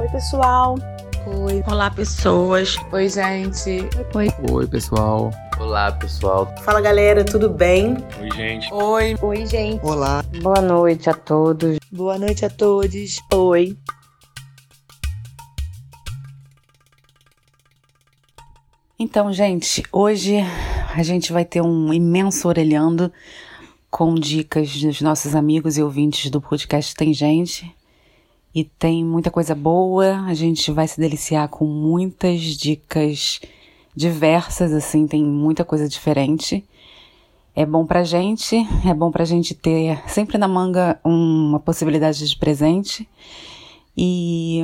Oi, pessoal. Oi. Olá, pessoas. Oi, gente. Oi. Oi, pessoal. Olá, pessoal. Fala, galera, tudo bem? Oi, gente. Oi. Oi, gente. Olá. Boa noite a todos. Boa noite a todos. Oi. Então, gente, hoje a gente vai ter um imenso orelhando com dicas dos nossos amigos e ouvintes do podcast Tem Gente. E tem muita coisa boa, a gente vai se deliciar com muitas dicas diversas, assim, tem muita coisa diferente. É bom pra gente, é bom pra gente ter sempre na manga uma possibilidade de presente. E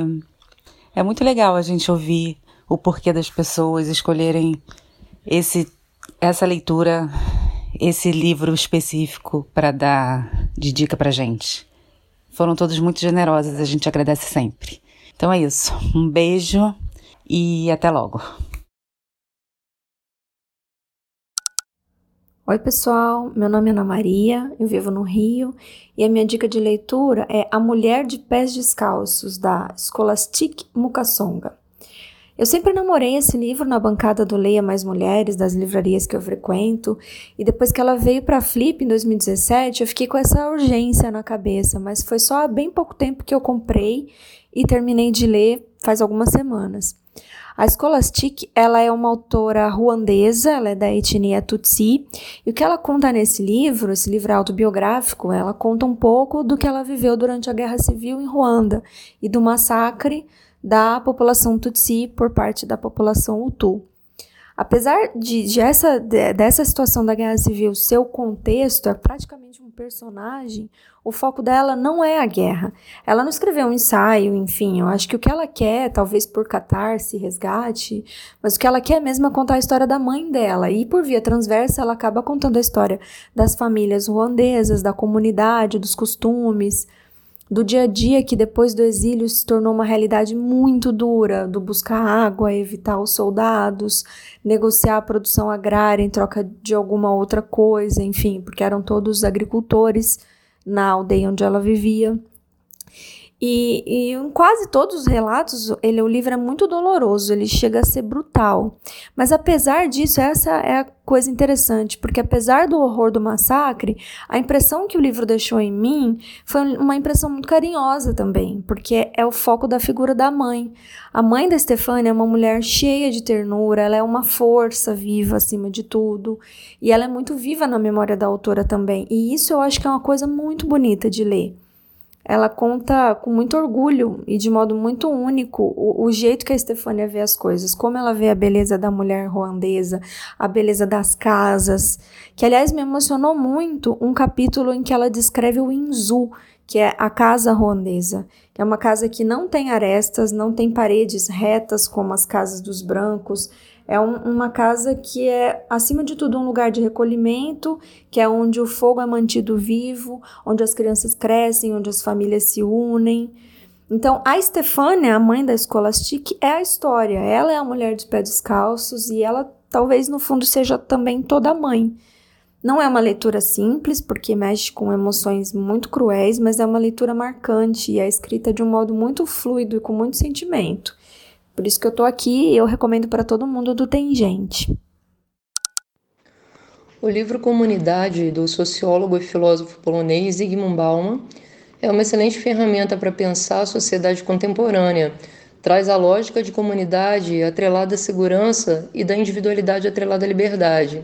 é muito legal a gente ouvir o porquê das pessoas escolherem esse essa leitura, esse livro específico para dar de dica pra gente. Foram todos muito generosos, a gente agradece sempre. Então é isso. Um beijo e até logo. Oi, pessoal. Meu nome é Ana Maria, eu vivo no Rio e a minha dica de leitura é A Mulher de Pés Descalços, da Scholastic Mukasonga. Eu sempre namorei esse livro na bancada do Leia Mais Mulheres, das livrarias que eu frequento, e depois que ela veio para a Flip em 2017, eu fiquei com essa urgência na cabeça, mas foi só há bem pouco tempo que eu comprei e terminei de ler faz algumas semanas. A Scholastic, ela é uma autora ruandesa, ela é da etnia Tutsi, e o que ela conta nesse livro, esse livro autobiográfico, ela conta um pouco do que ela viveu durante a Guerra Civil em Ruanda e do massacre da população Tutsi por parte da população Hutu. Apesar de, de essa, de, dessa situação da guerra civil ser o contexto, é praticamente um personagem, o foco dela não é a guerra. Ela não escreveu um ensaio, enfim, eu acho que o que ela quer, talvez por catarse, resgate, mas o que ela quer mesmo é contar a história da mãe dela. E por via transversa, ela acaba contando a história das famílias ruandesas, da comunidade, dos costumes, do dia a dia que depois do exílio se tornou uma realidade muito dura, do buscar água, evitar os soldados, negociar a produção agrária em troca de alguma outra coisa, enfim, porque eram todos agricultores na aldeia onde ela vivia. E, e, em quase todos os relatos, ele, o livro é muito doloroso, ele chega a ser brutal. Mas apesar disso, essa é a coisa interessante, porque apesar do horror do massacre, a impressão que o livro deixou em mim foi uma impressão muito carinhosa também, porque é o foco da figura da mãe. A mãe da Stefania é uma mulher cheia de ternura, ela é uma força viva acima de tudo, e ela é muito viva na memória da autora também. E isso eu acho que é uma coisa muito bonita de ler ela conta com muito orgulho e de modo muito único o, o, jeito que a Estefânia vê as coisas, como ela vê a beleza da mulher ruandesa, a beleza das casas, que aliás me emocionou muito um capítulo em que ela descreve o Inzu, que é a casa ruandesa, é uma casa que não tem arestas, não tem paredes retas como as casas dos brancos, é um, uma casa que é, acima de tudo, um lugar de recolhimento, que é onde o fogo é mantido vivo, onde as crianças crescem, onde as famílias se unem. Então, a Stefania, a mãe da Scholastic, é a história. Ela é a mulher de pés descalços e ela talvez no fundo seja também toda mãe. Não é uma leitura simples, porque mexe com emoções muito cruéis, mas é uma leitura marcante e é escrita de um modo muito fluido e com muito sentimento. Por isso que eu tô aqui e eu recomendo para todo mundo do Tem Gente. O livro Comunidade, do sociólogo e filósofo polonês Zygmunt Bauman, é uma excelente ferramenta para pensar a sociedade contemporânea. Traz a lógica de comunidade atrelada à segurança e da individualidade atrelada à liberdade.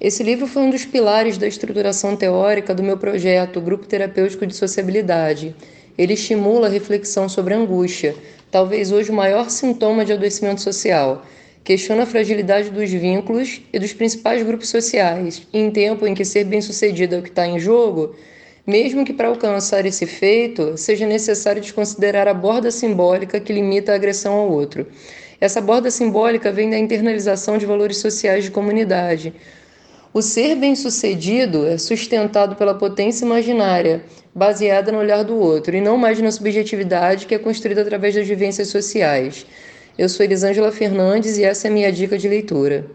Esse livro foi um dos pilares da estruturação teórica do meu projeto Grupo Terapêutico de Sociabilidade. Ele estimula a reflexão sobre a angústia, talvez hoje o maior sintoma de adoecimento social. Questiona a fragilidade dos vínculos e dos principais grupos sociais, em tempo em que ser bem-sucedido é o que está em jogo, mesmo que para alcançar esse feito seja necessário desconsiderar a borda simbólica que limita a agressão ao outro. Essa borda simbólica vem da internalização de valores sociais de comunidade. O ser bem-sucedido é sustentado pela potência imaginária, baseada no olhar do outro, e não mais na subjetividade que é construída através das vivências sociais. Eu sou Elisângela Fernandes e essa é a minha dica de leitura.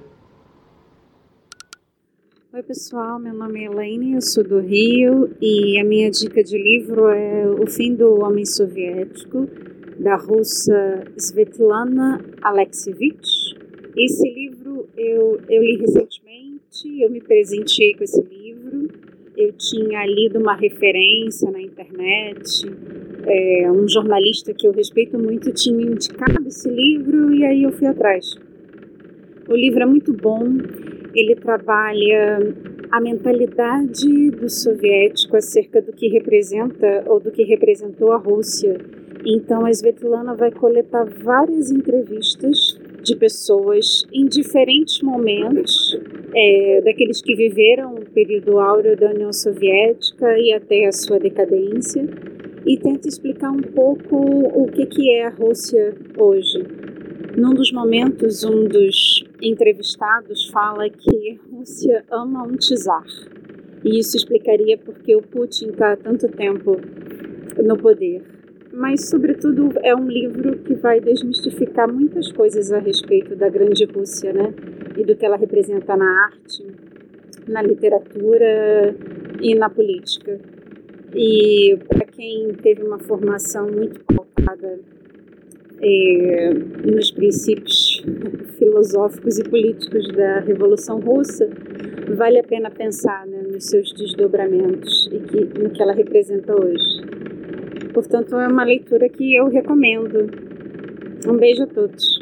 Oi, pessoal. Meu nome é Elaine, eu sou do Rio e a minha dica de livro é O Fim do Homem Soviético, da russa Svetlana Alexievich. Esse livro eu, eu li recentemente, eu me presenteei com esse livro. Eu tinha lido uma referência na internet, é, um jornalista que eu respeito muito tinha indicado esse livro e aí eu fui atrás. O livro é muito bom, ele trabalha a mentalidade do soviético acerca do que representa ou do que representou a Rússia. Então a Svetlana vai coletar várias entrevistas de pessoas em diferentes momentos, é, daqueles que viveram o período áureo da União Soviética e até a sua decadência, e tenta explicar um pouco o que, que é a Rússia hoje. Num dos momentos, um dos entrevistados fala que a Rússia ama um czar. E isso explicaria porque o Putin está há tanto tempo no poder. Mas, sobretudo, é um livro que vai desmistificar muitas coisas a respeito da grande Rússia, né? E do que ela representa na arte, na literatura e na política. E para quem teve uma formação muito pautada é, nos princípios filosóficos e políticos da Revolução Russa, vale a pena pensar né, nos seus desdobramentos e que, no que ela representa hoje. Portanto, é uma leitura que eu recomendo. Um beijo a todos.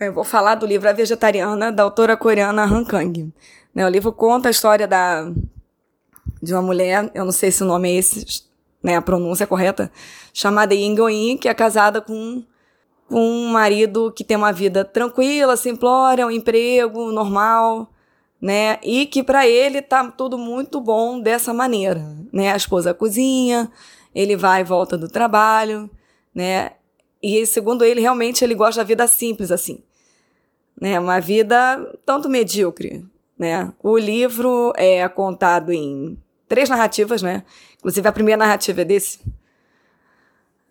Eu vou falar do livro A Vegetariana, da autora coreana Han Kang. Né, o livro conta a história da, de uma mulher, eu não sei se o nome é esse, né, a pronúncia correta, chamada Ying que é casada com um marido que tem uma vida tranquila, simplória, um emprego normal, né, e que para ele tá tudo muito bom dessa maneira, né, a esposa cozinha, ele vai e volta do trabalho, né, e segundo ele, realmente ele gosta da vida simples assim, né, uma vida tanto medíocre, né. O livro é contado em três narrativas, né? Inclusive a primeira narrativa é desse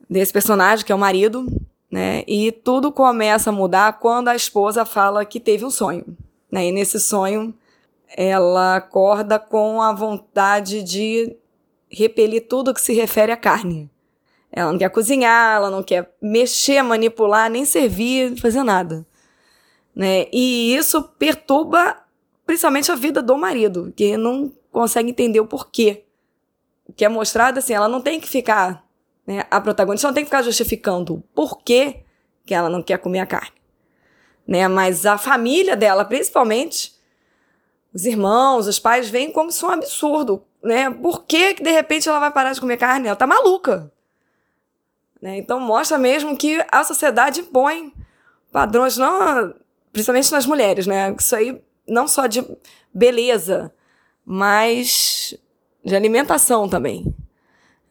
desse personagem que é o marido, né? E tudo começa a mudar quando a esposa fala que teve um sonho, né? E nesse sonho ela acorda com a vontade de repelir tudo que se refere à carne. Ela não quer cozinhar, ela não quer mexer, manipular, nem servir, fazer nada. Né? E isso perturba principalmente a vida do marido, que não consegue entender o porquê. O que é mostrado assim, ela não tem que ficar, né, a protagonista não tem que ficar justificando o porquê que ela não quer comer a carne. Né? Mas a família dela, principalmente, os irmãos, os pais, veem como isso é um absurdo. Né? Por que, que de repente ela vai parar de comer carne? Ela tá maluca. Né? Então mostra mesmo que a sociedade impõe padrões, não, principalmente nas mulheres, né? Isso aí não só de beleza, mas de alimentação também.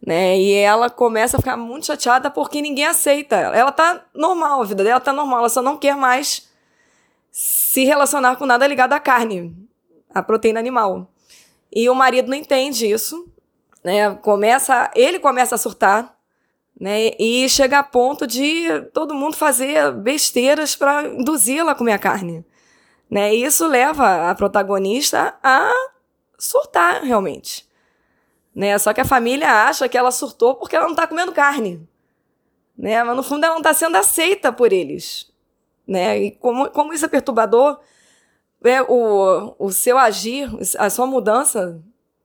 Né? E ela começa a ficar muito chateada porque ninguém aceita ela. Tá normal, a vida dela tá normal, ela só não quer mais se relacionar com nada ligado à carne, à proteína animal. E o marido não entende isso, né? Começa, ele começa a surtar, né? E chega a ponto de todo mundo fazer besteiras para induzi-la a comer a carne, né? E isso leva a protagonista a surtar realmente. Né? Só que a família acha que ela surtou porque ela não está comendo carne. Né? Mas no fundo ela não está sendo aceita por eles. Né? E como, como isso é perturbador, é, o, o seu agir, a sua mudança,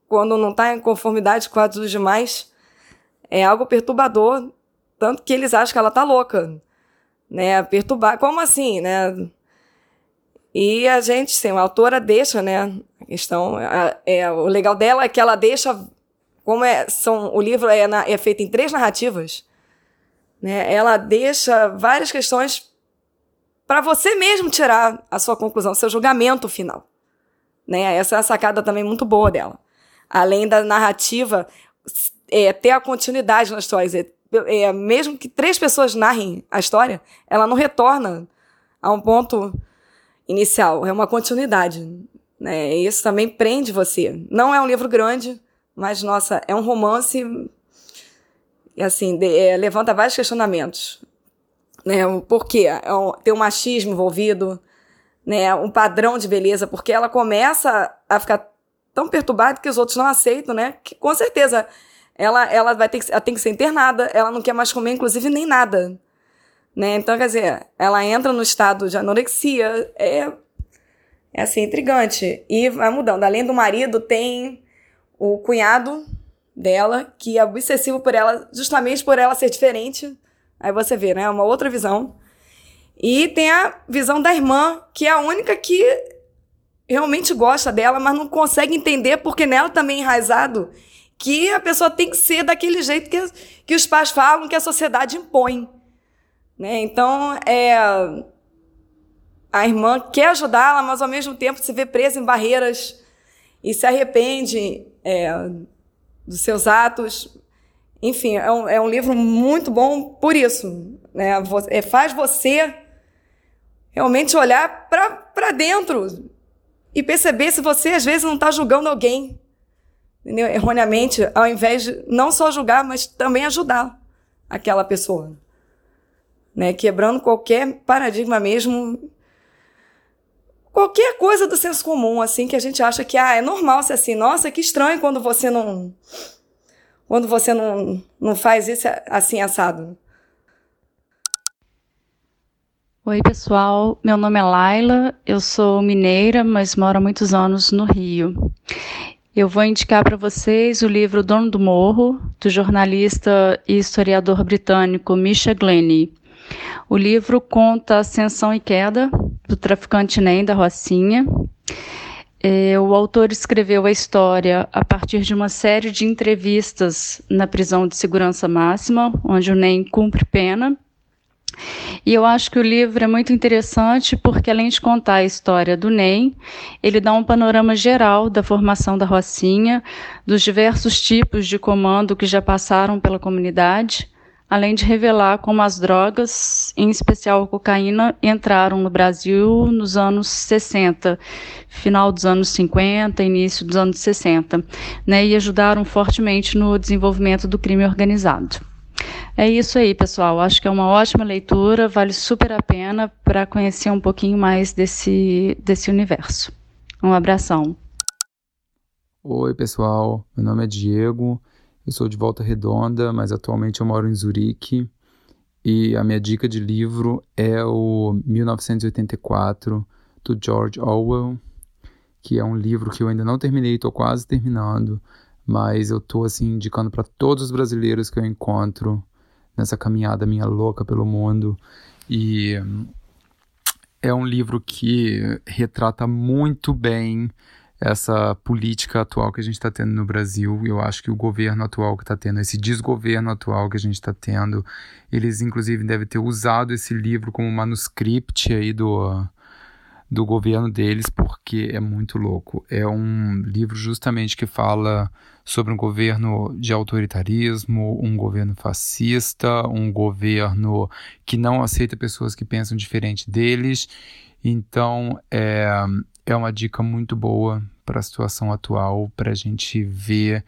quando não está em conformidade com a dos demais, é algo perturbador, tanto que eles acham que ela está louca. Né? Perturbar. Como assim? Né? E a gente, sim, a autora deixa, né? A questão, a, é, o legal dela é que ela deixa, como é, são, o livro é, na, é feito em três narrativas, né? Ela deixa várias questões para você mesmo tirar a sua conclusão, seu julgamento final, né? Essa é a sacada também muito boa dela. Além da narrativa, é, ter a continuidade na história. É, é, mesmo que três pessoas narrem a história, ela não retorna a um ponto inicial, é uma continuidade. Né? Isso também prende você. Não é um livro grande, mas, nossa, é um romance e assim, de, é, levanta vários questionamentos. Né? Por quê? É tem um machismo envolvido, né, um padrão de beleza, porque ela começa a ficar tão perturbada que os outros não aceitam, né? Que com certeza ela, ela vai ter que, ela tem que ser internada, ela não quer mais comer, inclusive, nem nada. Né? Então, quer dizer, ela entra no estado de anorexia, é, é assim, intrigante. E vai mudando. Além do marido, tem o cunhado dela, que é obsessivo por ela, justamente por ela ser diferente. Aí você vê, né? Uma outra visão. E tem a visão da irmã, que é a única que realmente gosta dela, mas não consegue entender porque nela também é enraizado que a pessoa tem que ser daquele jeito que, que os pais falam, que a sociedade impõe. Né? Então, é, a irmã quer ajudá-la, mas ao mesmo tempo se vê presa em barreiras e se arrepende é, dos seus atos. Enfim, é um, é um livro muito bom por isso. Né? É, faz você realmente olhar para dentro e perceber se você às vezes não está julgando alguém entendeu? erroneamente, ao invés de não só julgar, mas também ajudar aquela pessoa. Né? Quebrando qualquer paradigma mesmo, qualquer coisa do senso comum, assim, que a gente acha que ah, é normal ser assim. Nossa, que estranho quando você não. Quando você não, não faz isso assim assado. Oi, pessoal. Meu nome é Laila. Eu sou mineira, mas moro há muitos anos no Rio. Eu vou indicar para vocês o livro Dono do Morro, do jornalista e historiador britânico Misha Glennie. O livro conta a ascensão e queda do traficante Nem da Rocinha. É, o autor escreveu a história a partir de uma série de entrevistas na prisão de segurança máxima, onde o Nem cumpre pena. E eu acho que o livro é muito interessante porque, além de contar a história do NEM, ele dá um panorama geral da formação da Rocinha, dos diversos tipos de comando que já passaram pela comunidade, além de revelar como as drogas, em especial a cocaína, entraram no Brasil nos anos 60, final dos anos 50, início dos anos 60, né, e ajudaram fortemente no desenvolvimento do crime organizado. É isso aí, pessoal. Acho que é uma ótima leitura, vale super a pena para conhecer um pouquinho mais desse, desse universo. Um abração. Oi, pessoal. Meu nome é Diego. Eu sou de Volta Redonda, mas atualmente eu moro em Zurique. E a minha dica de livro é o 1984 do George Orwell, que é um livro que eu ainda não terminei, estou quase terminando, mas eu estou assim indicando para todos os brasileiros que eu encontro nessa caminhada minha louca pelo mundo. E é um livro que retrata muito bem essa política atual que a gente está tendo no Brasil. Eu acho que o governo atual que está tendo, esse desgoverno atual que a gente está tendo, eles inclusive devem ter usado esse livro como manuscript aí do, do governo deles, porque é muito louco. É um livro justamente que fala sobre um governo de autoritarismo, um governo fascista, um governo que não aceita pessoas que pensam diferente deles. Então, é, é uma dica muito boa para a situação atual, para a gente ver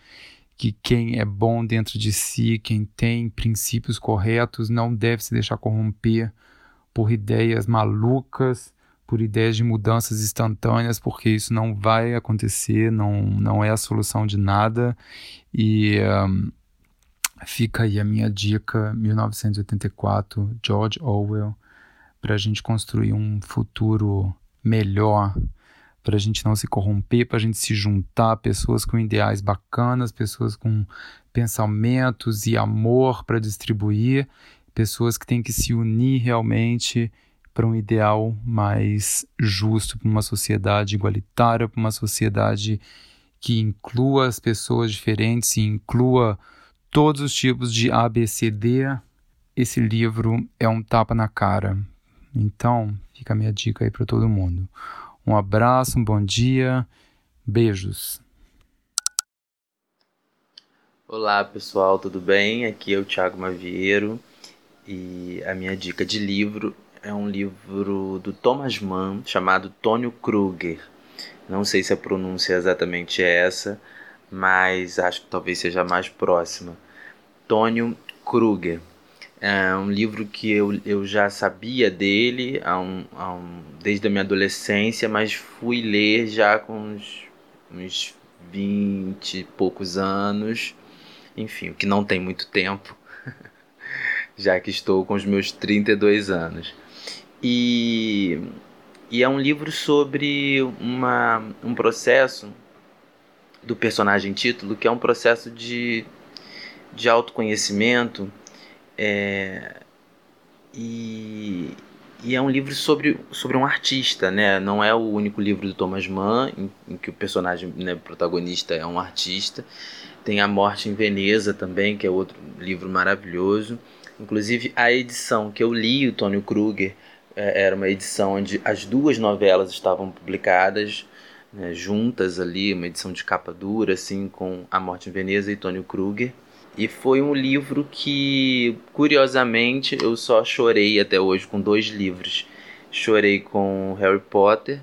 que quem é bom dentro de si, quem tem princípios corretos, não deve se deixar corromper por ideias malucas por ideias de mudanças instantâneas, porque isso não vai acontecer, não, não é a solução de nada. E um, fica aí a minha dica: 1984, George Orwell, para a gente construir um futuro melhor, para a gente não se corromper, para a gente se juntar, pessoas com ideais bacanas, pessoas com pensamentos e amor para distribuir, pessoas que têm que se unir realmente para um ideal mais justo, para uma sociedade igualitária, para uma sociedade que inclua as pessoas diferentes e inclua todos os tipos de ABCD. Esse livro é um tapa na cara. Então, fica a minha dica aí para todo mundo. Um abraço, um bom dia, beijos. Olá pessoal, tudo bem? Aqui é o Thiago Mavieiro e a minha dica de livro é um livro do Thomas Mann chamado Tônio Kruger. Não sei se a pronúncia é exatamente essa, mas acho que talvez seja mais próxima. Tônio Kruger. É um livro que eu, eu já sabia dele há um, há um, desde a minha adolescência, mas fui ler já com uns, uns 20 e poucos anos. Enfim, o que não tem muito tempo, já que estou com os meus 32 anos. E, e é um livro sobre uma, um processo do personagem título, que é um processo de, de autoconhecimento. É, e, e é um livro sobre, sobre um artista, né? Não é o único livro do Thomas Mann em, em que o personagem né, protagonista é um artista. Tem A Morte em Veneza também, que é outro livro maravilhoso. Inclusive, a edição que eu li, o Tônio Kruger, é, era uma edição onde as duas novelas estavam publicadas né, juntas ali, uma edição de capa dura, assim, com A Morte em Veneza e Tônio Kruger. E foi um livro que, curiosamente, eu só chorei até hoje com dois livros. Chorei com Harry Potter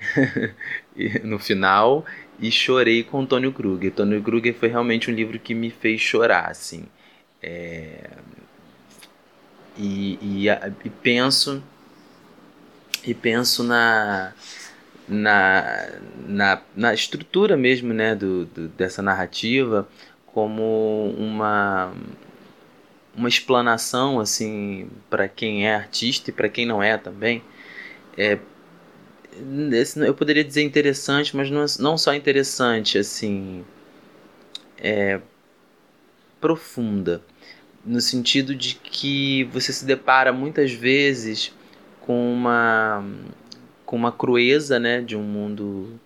no final e chorei com Tônio Kruger. Tônio Kruger foi realmente um livro que me fez chorar, assim. É... E, e, e penso e penso na na, na, na estrutura mesmo né, do, do, dessa narrativa como uma, uma explanação assim para quem é artista e para quem não é também. É, eu poderia dizer interessante, mas não, não só interessante, assim, é profunda, no sentido de que você se depara muitas vezes com uma com uma crueza, né, de um mundo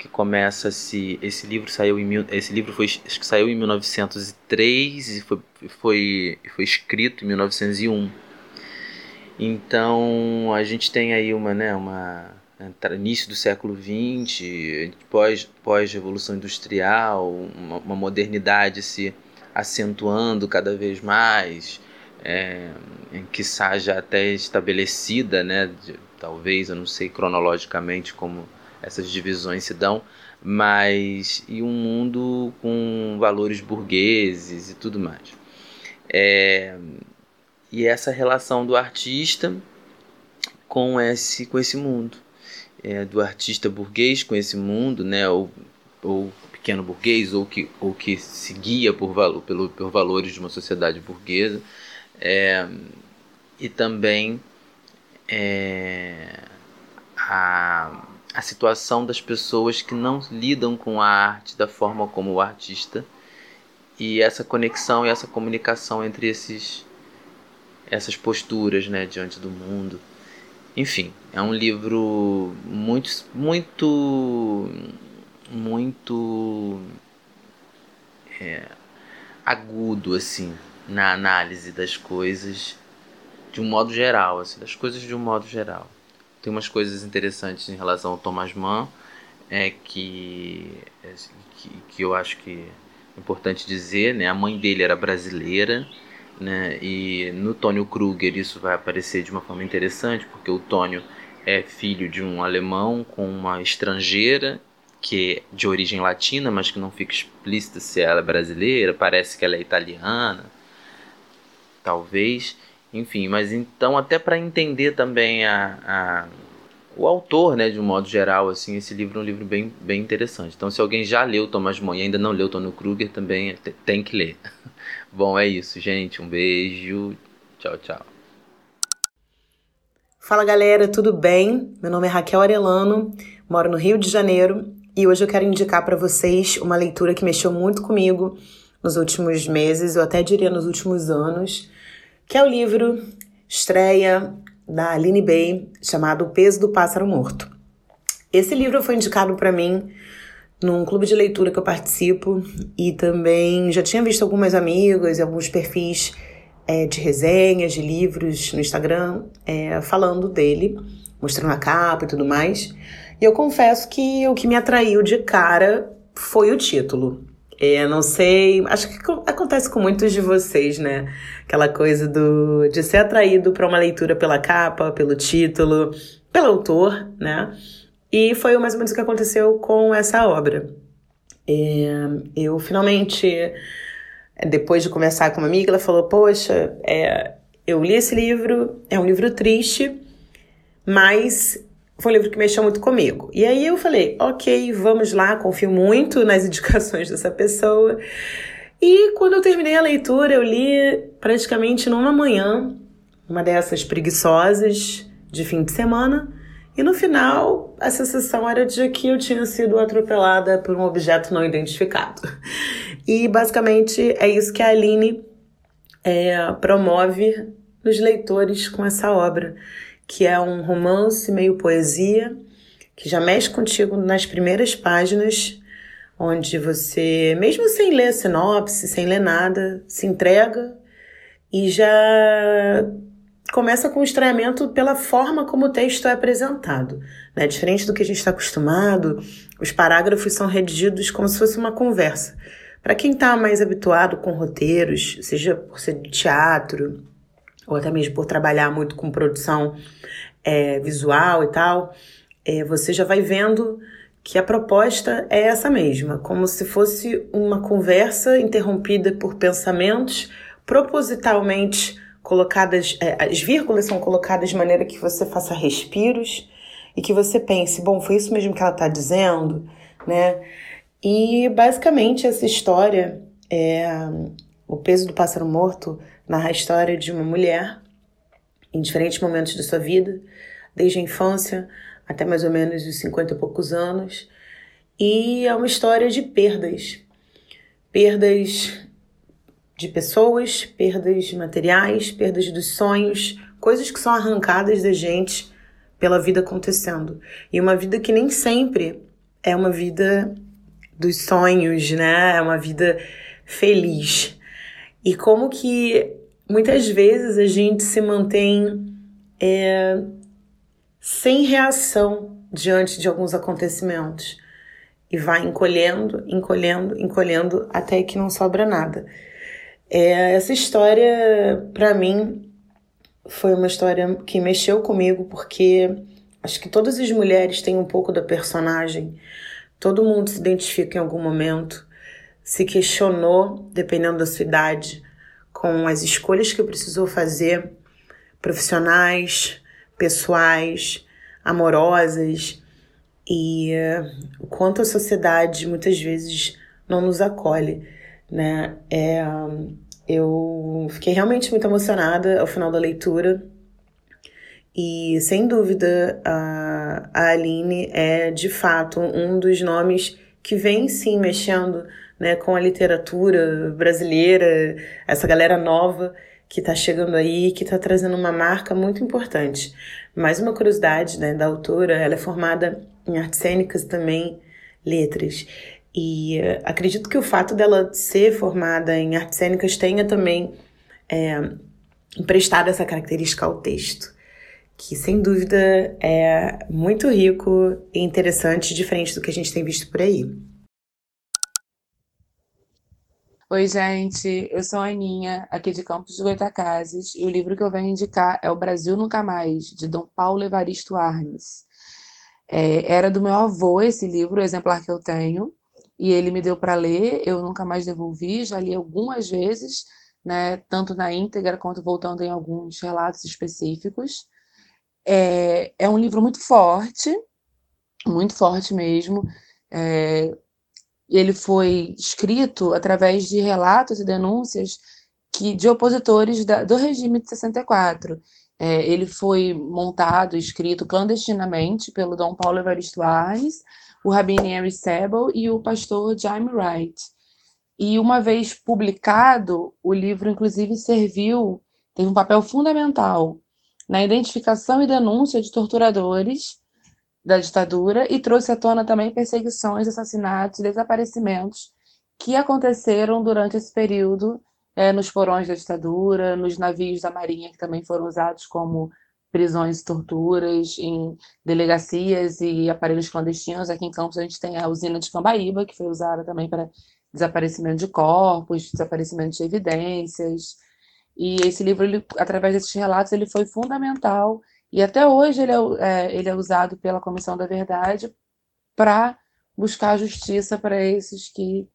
que começa se esse livro saiu em mil, esse livro foi acho que saiu em 1903 e foi foi foi escrito em 1901. Então a gente tem aí uma, né, uma início do século XX, pós pós revolução industrial, uma, uma modernidade se acentuando cada vez mais, é, que seja até estabelecida, né, de, talvez, eu não sei cronologicamente como essas divisões se dão, mas e um mundo com valores burgueses e tudo mais. É, e essa relação do artista com esse com esse mundo, é, do artista burguês com esse mundo, né, ou, ou pequeno burguês ou que ou que se guia por valor pelo, por valores de uma sociedade burguesa, é, e também é, a, a situação das pessoas que não lidam com a arte da forma como o artista e essa conexão e essa comunicação entre esses essas posturas né diante do mundo enfim é um livro muito muito muito é, agudo assim na análise das coisas de um modo geral, assim, das coisas de um modo geral. Tem umas coisas interessantes em relação ao Thomas Mann, é que, é, que, que eu acho que é importante dizer, né? A mãe dele era brasileira, né? E no Tônio Kruger isso vai aparecer de uma forma interessante, porque o Tônio é filho de um alemão com uma estrangeira que é de origem latina, mas que não fica explícita se ela é brasileira, parece que ela é italiana, talvez. Enfim, mas então até para entender também a, a, o autor, né, de um modo geral, assim, esse livro é um livro bem, bem interessante. Então, se alguém já leu Thomas Mann e ainda não leu Tony Kruger, também tem que ler. Bom, é isso, gente. Um beijo. Tchau, tchau. Fala galera, tudo bem? Meu nome é Raquel Arelano, moro no Rio de Janeiro e hoje eu quero indicar para vocês uma leitura que mexeu muito comigo nos últimos meses, eu até diria nos últimos anos que é o livro estreia da Aline Bay, chamado O Peso do Pássaro Morto. Esse livro foi indicado para mim num clube de leitura que eu participo e também já tinha visto algumas amigas e alguns perfis é, de resenhas de livros no Instagram é, falando dele, mostrando a capa e tudo mais. E eu confesso que o que me atraiu de cara foi o título. É, não sei, acho que acontece com muitos de vocês, né? Aquela coisa do de ser atraído para uma leitura pela capa, pelo título, pelo autor, né? E foi mais ou menos o que aconteceu com essa obra. É, eu finalmente depois de conversar com uma amiga, ela falou: Poxa, é, eu li esse livro, é um livro triste, mas foi um livro que mexeu muito comigo. E aí eu falei: Ok, vamos lá, confio muito nas indicações dessa pessoa. E quando eu terminei a leitura, eu li praticamente numa manhã, uma dessas preguiçosas de fim de semana. E no final, a sensação era de que eu tinha sido atropelada por um objeto não identificado. E basicamente é isso que a Aline é, promove nos leitores com essa obra, que é um romance meio poesia, que já mexe contigo nas primeiras páginas, onde você, mesmo sem ler sinopse, sem ler nada, se entrega e já começa com o estranhamento pela forma como o texto é apresentado. Né? Diferente do que a gente está acostumado, os parágrafos são redigidos como se fosse uma conversa. Para quem está mais habituado com roteiros, seja por ser de teatro, ou até mesmo por trabalhar muito com produção é, visual e tal, é, você já vai vendo que a proposta é essa mesma, como se fosse uma conversa interrompida por pensamentos propositalmente colocadas, é, as vírgulas são colocadas de maneira que você faça respiros e que você pense, bom, foi isso mesmo que ela está dizendo, né? E basicamente essa história é o peso do pássaro morto narra a história de uma mulher em diferentes momentos da sua vida, desde a infância até mais ou menos os 50 e poucos anos, e é uma história de perdas. Perdas de pessoas, perdas materiais, perdas dos sonhos, coisas que são arrancadas da gente pela vida acontecendo. E uma vida que nem sempre é uma vida dos sonhos, né? É uma vida feliz. E como que muitas vezes a gente se mantém é, sem reação diante de alguns acontecimentos e vai encolhendo, encolhendo, encolhendo até que não sobra nada. É, essa história, para mim, foi uma história que mexeu comigo, porque acho que todas as mulheres têm um pouco da personagem. Todo mundo se identifica em algum momento, se questionou, dependendo da sua idade, com as escolhas que precisou fazer, profissionais, pessoais, amorosas, e uh, o quanto a sociedade muitas vezes não nos acolhe né? É, eu fiquei realmente muito emocionada ao final da leitura. E sem dúvida, a, a Aline é de fato um dos nomes que vem sim mexendo né, com a literatura brasileira, essa galera nova que está chegando aí, que está trazendo uma marca muito importante. Mais uma curiosidade né, da autora, ela é formada em artes cênicas também, letras. E uh, acredito que o fato dela ser formada em artes cênicas tenha também é, emprestado essa característica ao texto, que sem dúvida é muito rico e interessante, diferente do que a gente tem visto por aí. Oi, gente, eu sou a Aninha, aqui de Campos de Goitacazes, e o livro que eu venho indicar é O Brasil Nunca Mais, de Dom Paulo Evaristo Arnes. É, era do meu avô esse livro, o exemplar que eu tenho, e ele me deu para ler, eu nunca mais devolvi, já li algumas vezes, né, tanto na íntegra quanto voltando em alguns relatos específicos. É, é um livro muito forte, muito forte mesmo. É, ele foi escrito através de relatos e denúncias que, de opositores da, do regime de 64. É, ele foi montado, escrito clandestinamente pelo Dom Paulo Evaristo Arnes, o Rabino Henry Sebel e o pastor Jaime Wright. E uma vez publicado, o livro inclusive serviu, teve um papel fundamental na identificação e denúncia de torturadores da ditadura e trouxe à tona também perseguições, assassinatos desaparecimentos que aconteceram durante esse período é, nos porões da ditadura, nos navios da Marinha, que também foram usados como prisões e torturas, em delegacias e aparelhos clandestinos. Aqui em Campos a gente tem a usina de Cambaíba, que foi usada também para desaparecimento de corpos, desaparecimento de evidências. E esse livro, ele, através desses relatos, ele foi fundamental. E até hoje ele é, é ele é usado pela Comissão da Verdade para buscar justiça para esses que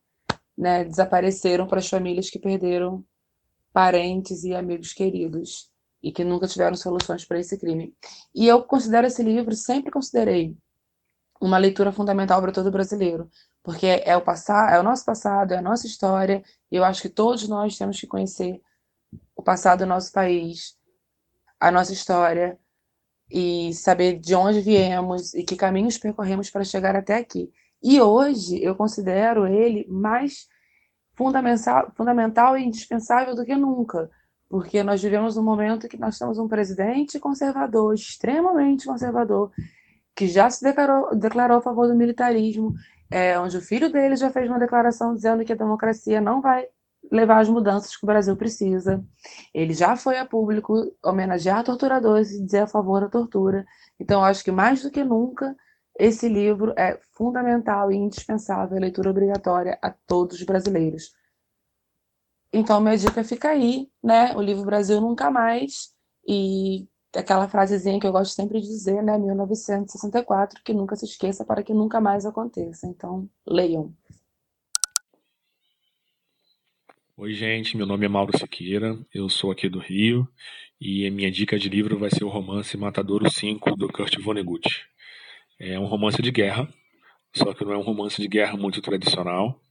né, desapareceram para as famílias que perderam parentes e amigos queridos e que nunca tiveram soluções para esse crime. E eu considero esse livro, sempre considerei, uma leitura fundamental para todo brasileiro, porque é o é o nosso passado, é a nossa história, e eu acho que todos nós temos que conhecer o passado do nosso país, a nossa história e saber de onde viemos e que caminhos percorremos para chegar até aqui. E hoje eu considero ele mais fundamental, fundamental e indispensável do que nunca, porque nós vivemos um momento que nós temos um presidente conservador, extremamente conservador, que já se declarou, declarou a favor do militarismo, é, onde o filho dele já fez uma declaração dizendo que a democracia não vai levar as mudanças que o Brasil precisa. Ele já foi a público homenagear torturadores e dizer a favor da tortura. Então, acho que mais do que nunca, esse livro é fundamental e indispensável, leitura obrigatória a todos os brasileiros. Então, minha dica fica aí, né? O livro Brasil Nunca Mais. E aquela frasezinha que eu gosto sempre de dizer, né? 1964, que nunca se esqueça para que nunca mais aconteça. Então, leiam. Oi, gente, meu nome é Mauro Siqueira, eu sou aqui do Rio e a minha dica de livro vai ser o romance Matadouro 5 do Kurt Vonnegut. É um romance de guerra, só que não é um romance de guerra muito tradicional.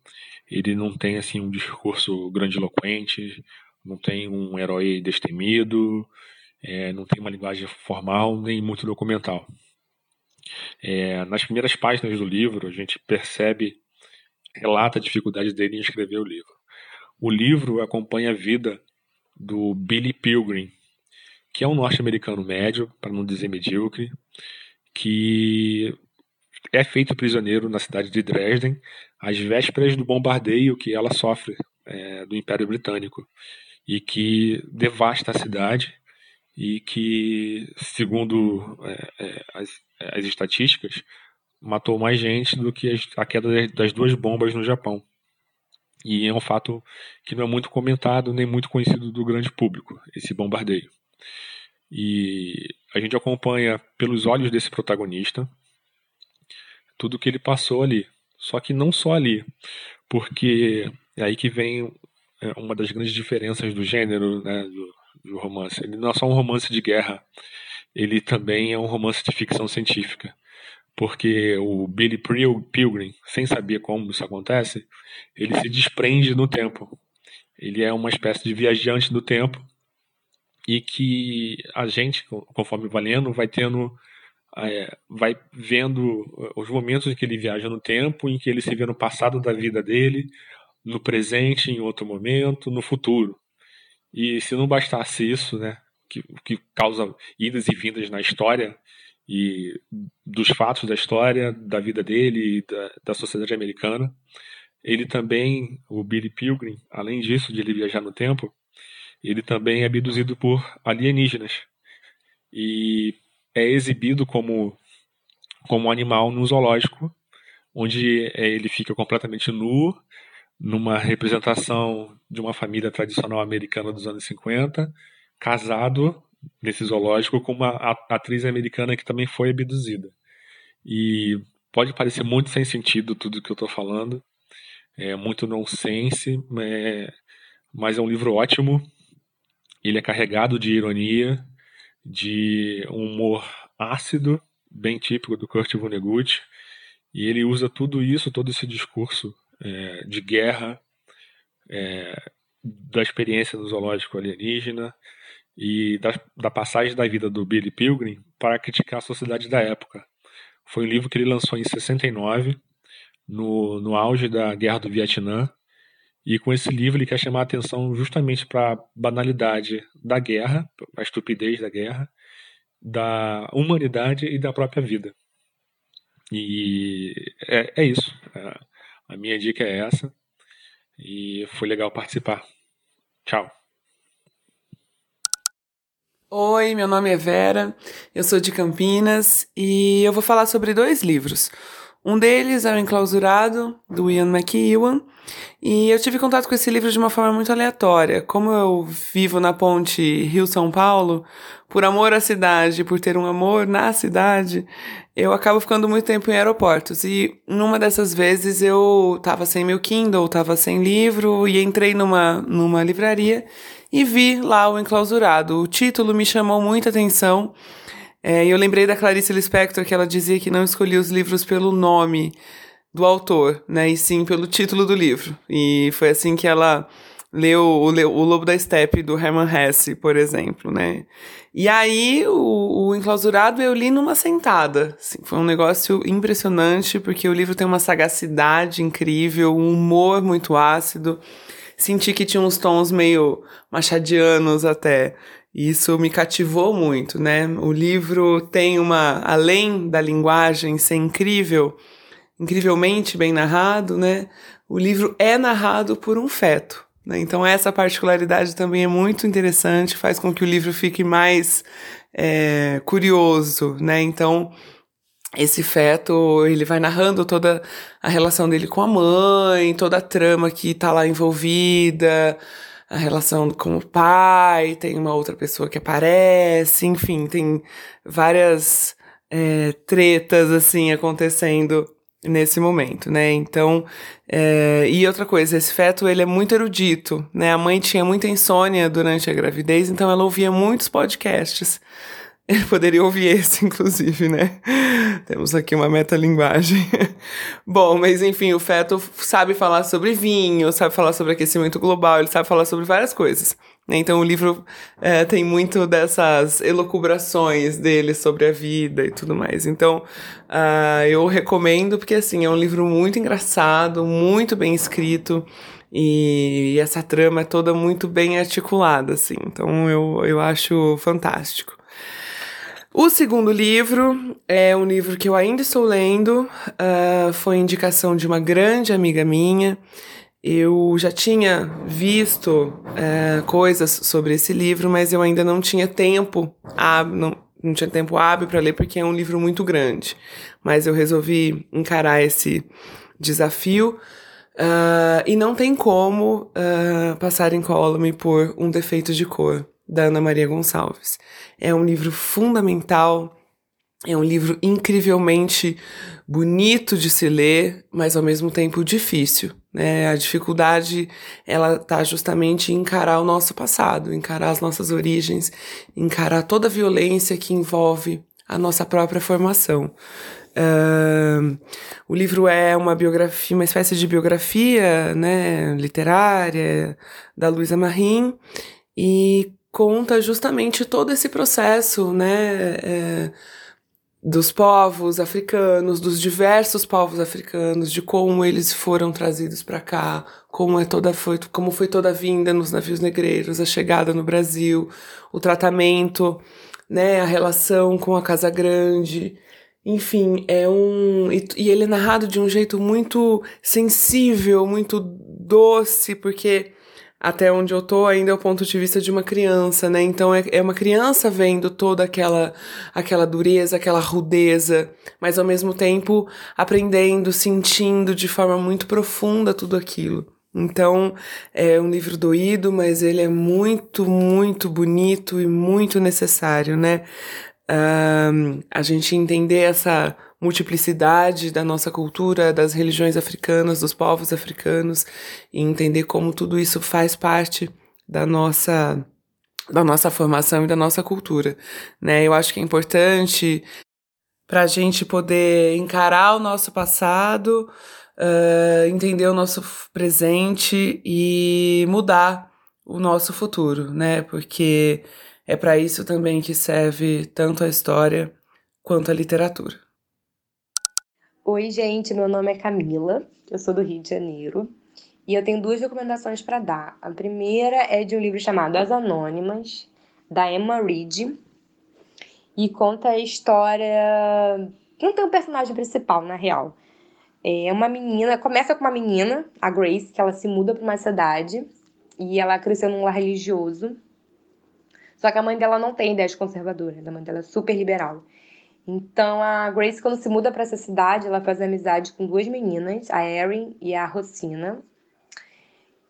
Ele não tem assim um discurso grandiloquente, não tem um herói destemido, é, não tem uma linguagem formal nem muito documental. É, nas primeiras páginas do livro, a gente percebe, relata a dificuldade dele em escrever o livro. O livro acompanha a vida do Billy Pilgrim, que é um norte-americano médio, para não dizer medíocre, que é feito prisioneiro na cidade de Dresden às vésperas do bombardeio que ela sofre é, do Império Britânico e que devasta a cidade e que, segundo é, é, as, as, estatísticas, matou mais gente do que a queda das duas bombas no Japão. E é um fato que não é muito comentado nem muito conhecido do grande público, esse bombardeio. E a gente acompanha pelos olhos desse protagonista tudo que ele passou ali. Só que não só ali, porque é aí que vem é, uma das grandes diferenças do gênero né, do, do romance. Ele não é só um romance de guerra, ele também é um romance de ficção científica porque o Billy Pilgrim, sem saber como isso acontece, ele se desprende no tempo. Ele é uma espécie de viajante do tempo e que a gente, conforme vai lendo, vai tendo, é, vai vendo os momentos em que ele viaja no tempo, em que ele se vê no passado da vida dele, no presente em outro momento, no futuro. E se não bastasse isso, né, que, que causa idas e vindas na história, e dos fatos da história, da vida dele e da, da sociedade americana. Ele também, o Billy Pilgrim, além disso, de ele viajar no tempo, ele também é abduzido por alienígenas e é exibido como como animal no zoológico, onde é, ele fica completamente nu, numa representação de uma família tradicional americana dos anos 50, casado nesse zoológico com uma atriz americana que também foi abduzida. E pode parecer muito sem sentido tudo que eu estou falando, é muito nonsense, é, mas é um livro ótimo. Ele é carregado de ironia, de um humor ácido, bem típico do Kurt Vonnegut, e ele usa tudo isso, todo esse discurso é, de guerra, é, da experiência no zoológico alienígena, e da, da passagem da vida do Billy Pilgrim para criticar a sociedade da época. Foi um livro que ele lançou em 69, no, no auge da Guerra do Vietnã, e com esse livro ele quer chamar a atenção justamente para a banalidade da guerra, a estupidez da guerra, da humanidade e da própria vida. E é, é isso. É, a minha dica é essa. E foi legal participar. Tchau. Oi, meu nome é Vera, eu sou de Campinas e eu vou falar sobre dois livros. Um deles é o Enclausurado, do Ian McEwan, e eu tive contato com esse livro de uma forma muito aleatória. Como eu vivo na ponte Rio-São Paulo, por amor à cidade, por ter um amor na cidade, eu acabo ficando muito tempo em aeroportos. E numa dessas vezes eu tava sem meu Kindle, tava sem livro, e entrei numa, numa livraria e vi lá o Enclausurado. O título me chamou muita atenção é, eu lembrei da Clarice Lispector que ela dizia que não escolhia os livros pelo nome do autor, né, e sim pelo título do livro. E foi assim que ela leu o, o Lobo da Steppe do Hermann Hesse, por exemplo, né. E aí o, o Enclausurado eu li numa sentada. Assim, foi um negócio impressionante porque o livro tem uma sagacidade incrível, um humor muito ácido. Senti que tinha uns tons meio machadianos até. Isso me cativou muito, né? O livro tem uma, além da linguagem ser incrível, incrivelmente bem narrado, né? O livro é narrado por um feto. Né? Então essa particularidade também é muito interessante, faz com que o livro fique mais é, curioso, né? Então esse feto ele vai narrando toda a relação dele com a mãe, toda a trama que está lá envolvida a relação com o pai, tem uma outra pessoa que aparece, enfim, tem várias é, tretas assim acontecendo nesse momento, né? Então, é, e outra coisa, esse feto ele é muito erudito, né? A mãe tinha muita insônia durante a gravidez, então ela ouvia muitos podcasts ele poderia ouvir esse, inclusive, né? Temos aqui uma metalinguagem. Bom, mas enfim, o feto sabe falar sobre vinho, sabe falar sobre aquecimento global, ele sabe falar sobre várias coisas. Né? Então o livro é, tem muito dessas elucubrações dele sobre a vida e tudo mais. Então uh, eu recomendo porque assim é um livro muito engraçado, muito bem escrito e essa trama é toda muito bem articulada, assim. Então eu, eu acho fantástico. O segundo livro é um livro que eu ainda estou lendo, uh, foi indicação de uma grande amiga minha. Eu já tinha visto uh, coisas sobre esse livro, mas eu ainda não tinha tempo, não, não tinha tempo hábil para ler porque é um livro muito grande. Mas eu resolvi encarar esse desafio. Uh, e não tem como passar incólume por um defeito de cor da Ana Maria Gonçalves. É um livro fundamental, é um livro incrivelmente bonito de se ler, mas ao mesmo tempo difícil. Né? A dificuldade ela está justamente em encarar o nosso passado, encarar as nossas origens, encarar toda a violência que envolve a nossa própria formação. Uh, o livro é uma biografia, uma espécie de biografia né, literária da Luísa Marim e conta justamente todo esse processo, né? É, dos povos africanos, dos diversos povos africanos, de como eles foram trazidos para cá, como é toda foi, como foi toda a vinda nos navios negreiros, a chegada no Brasil, o tratamento, né, a relação com a Casa Grande, enfim, é um e, e ele é narrado de um jeito muito sensível, muito doce, porque até onde eu tô ainda é o ponto de vista de uma criança, né? Então é, é uma criança vendo toda aquela aquela dureza, aquela rudeza, mas ao mesmo tempo aprendendo, sentindo de forma muito profunda tudo aquilo. Então, é um livro doído, mas ele é muito, muito bonito e muito necessário, né? Um, a gente entender essa multiplicidade da nossa cultura, das religiões africanas, dos povos africanos, e entender como tudo isso faz parte da nossa da nossa formação e da nossa cultura, né? Eu acho que é importante para a gente poder encarar o nosso passado, uh, entender o nosso presente e mudar o nosso futuro, né? Porque é para isso também que serve tanto a história quanto a literatura. Oi, gente, meu nome é Camila, eu sou do Rio de Janeiro e eu tenho duas recomendações para dar. A primeira é de um livro chamado As Anônimas, da Emma Reed, e conta a história. Não tem um personagem principal, na real. É uma menina, começa com uma menina, a Grace, que ela se muda para uma cidade e ela cresceu num lar religioso. Só que a mãe dela não tem ideias conservadoras, a mãe dela é super liberal. Então a Grace, quando se muda para essa cidade, ela faz amizade com duas meninas, a Erin e a Rosina.